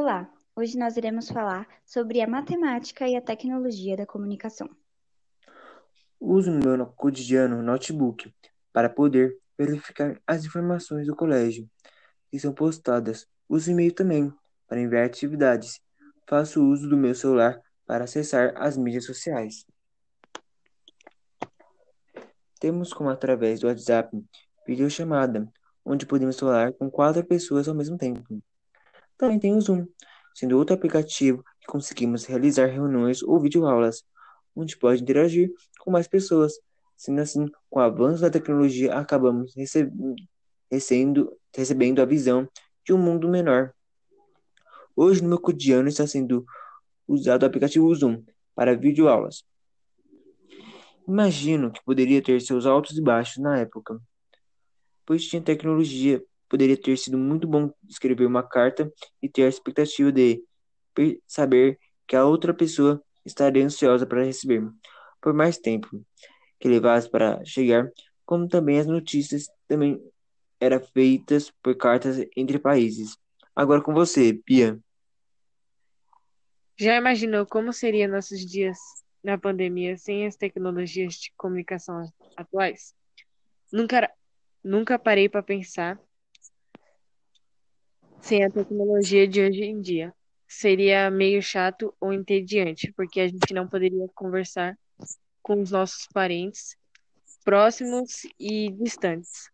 Olá, hoje nós iremos falar sobre a matemática e a tecnologia da comunicação. Uso no meu cotidiano notebook para poder verificar as informações do colégio que são postadas. Uso e-mail também para enviar atividades. Faço uso do meu celular para acessar as mídias sociais. Temos como através do WhatsApp videochamada, onde podemos falar com quatro pessoas ao mesmo tempo. Também tem o Zoom, sendo outro aplicativo que conseguimos realizar reuniões ou videoaulas, onde pode interagir com mais pessoas. Sendo assim, com o avanço da tecnologia, acabamos recebendo, recebendo a visão de um mundo menor. Hoje, no meu cotidiano, está sendo usado o aplicativo Zoom para videoaulas. Imagino que poderia ter seus altos e baixos na época, pois tinha tecnologia, poderia ter sido muito bom escrever uma carta e ter a expectativa de saber que a outra pessoa estaria ansiosa para receber por mais tempo que levasse para chegar, como também as notícias também eram feitas por cartas entre países. Agora com você, Pia. Já imaginou como seria nossos dias na pandemia sem as tecnologias de comunicação atuais? Nunca, nunca parei para pensar sem a tecnologia de hoje em dia. Seria meio chato ou entediante, porque a gente não poderia conversar com os nossos parentes próximos e distantes.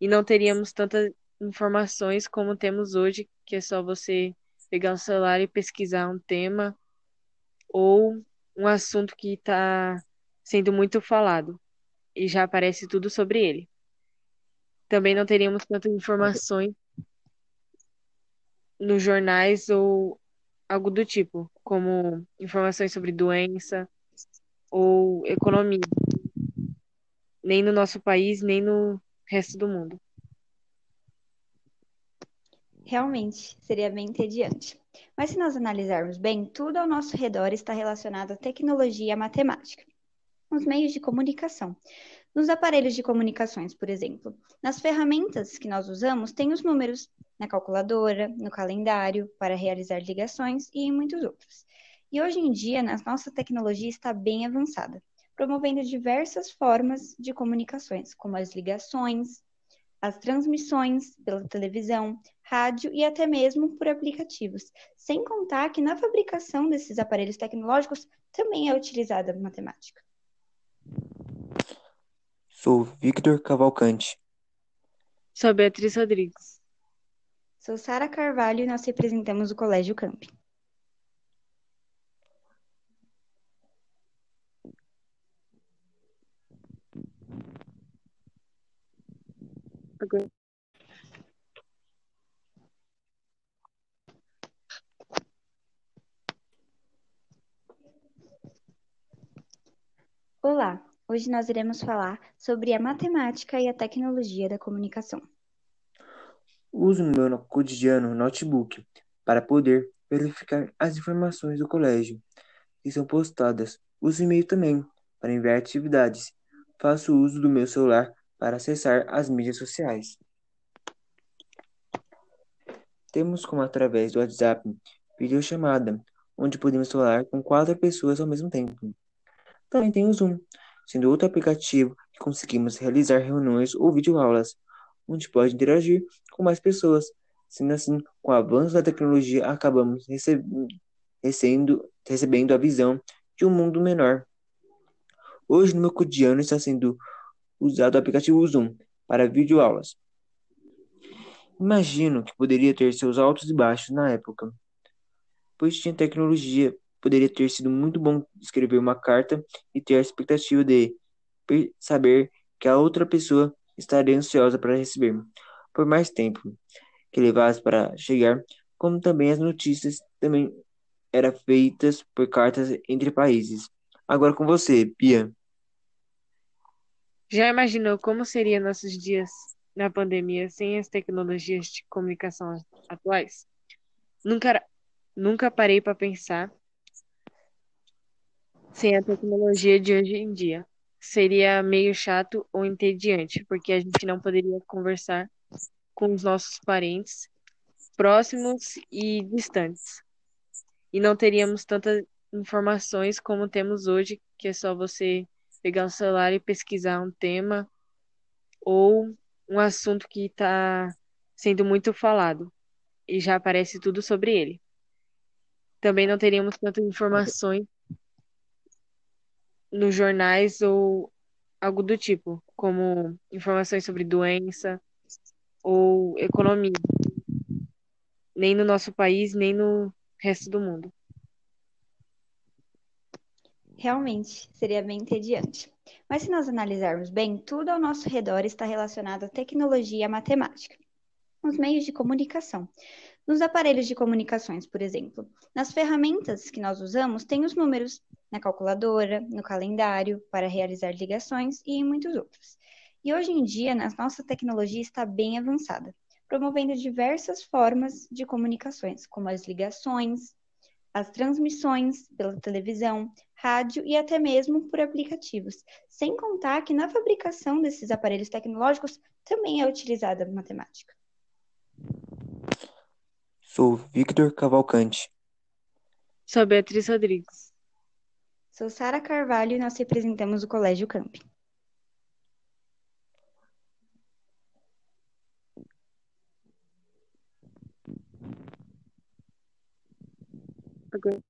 E não teríamos tantas informações como temos hoje, que é só você pegar o celular e pesquisar um tema ou um assunto que está sendo muito falado e já aparece tudo sobre ele. Também não teríamos tantas informações nos jornais ou algo do tipo, como informações sobre doença ou economia, nem no nosso país, nem no resto do mundo. Realmente, seria bem entediante. Mas se nós analisarmos bem, tudo ao nosso redor está relacionado à tecnologia e à matemática. Os meios de comunicação. Nos aparelhos de comunicações, por exemplo, nas ferramentas que nós usamos, tem os números na calculadora, no calendário, para realizar ligações e em muitos outros. E hoje em dia, a nossa tecnologia está bem avançada, promovendo diversas formas de comunicações, como as ligações, as transmissões pela televisão, rádio e até mesmo por aplicativos. Sem contar que na fabricação desses aparelhos tecnológicos também é utilizada a matemática. Sou Victor Cavalcante. Sou Beatriz Rodrigues. Sou Sara Carvalho e nós representamos o Colégio Camp. Agora. Olá, hoje nós iremos falar sobre a matemática e a tecnologia da comunicação. Uso meu cotidiano notebook para poder verificar as informações do colégio que são postadas. Uso e-mail também para enviar atividades. Faço uso do meu celular para acessar as mídias sociais. Temos como através do WhatsApp videochamada, onde podemos falar com quatro pessoas ao mesmo tempo. Também tem o Zoom, sendo outro aplicativo que conseguimos realizar reuniões ou videoaulas, onde pode interagir com mais pessoas. Sendo assim, com o avanço da tecnologia, acabamos recebendo, recebendo a visão de um mundo menor. Hoje, no meu cotidiano, está sendo usado o aplicativo Zoom para videoaulas. Imagino que poderia ter seus altos e baixos na época, pois tinha tecnologia, poderia ter sido muito bom escrever uma carta e ter a expectativa de saber que a outra pessoa estaria ansiosa para receber por mais tempo que levasse para chegar, como também as notícias também eram feitas por cartas entre países. Agora com você, Pia. Já imaginou como seria nossos dias na pandemia sem as tecnologias de comunicação atuais? Nunca, nunca parei para pensar sem a tecnologia de hoje em dia. Seria meio chato ou entediante, porque a gente não poderia conversar com os nossos parentes próximos e distantes. E não teríamos tantas informações como temos hoje, que é só você pegar o celular e pesquisar um tema ou um assunto que está sendo muito falado e já aparece tudo sobre ele. Também não teríamos tantas informações nos jornais ou algo do tipo, como informações sobre doença ou economia, nem no nosso país, nem no resto do mundo. Realmente, seria bem entediante. Mas se nós analisarmos bem, tudo ao nosso redor está relacionado à tecnologia e à matemática. Os meios de comunicação. Nos aparelhos de comunicações, por exemplo, nas ferramentas que nós usamos, tem os números na calculadora, no calendário, para realizar ligações e em muitos outros. E hoje em dia, a nossa tecnologia está bem avançada, promovendo diversas formas de comunicações, como as ligações, as transmissões pela televisão, rádio e até mesmo por aplicativos. Sem contar que na fabricação desses aparelhos tecnológicos também é utilizada a matemática. Sou Victor Cavalcante. Sou Beatriz Rodrigues. Sou Sara Carvalho e nós representamos o Colégio Camp. Agora.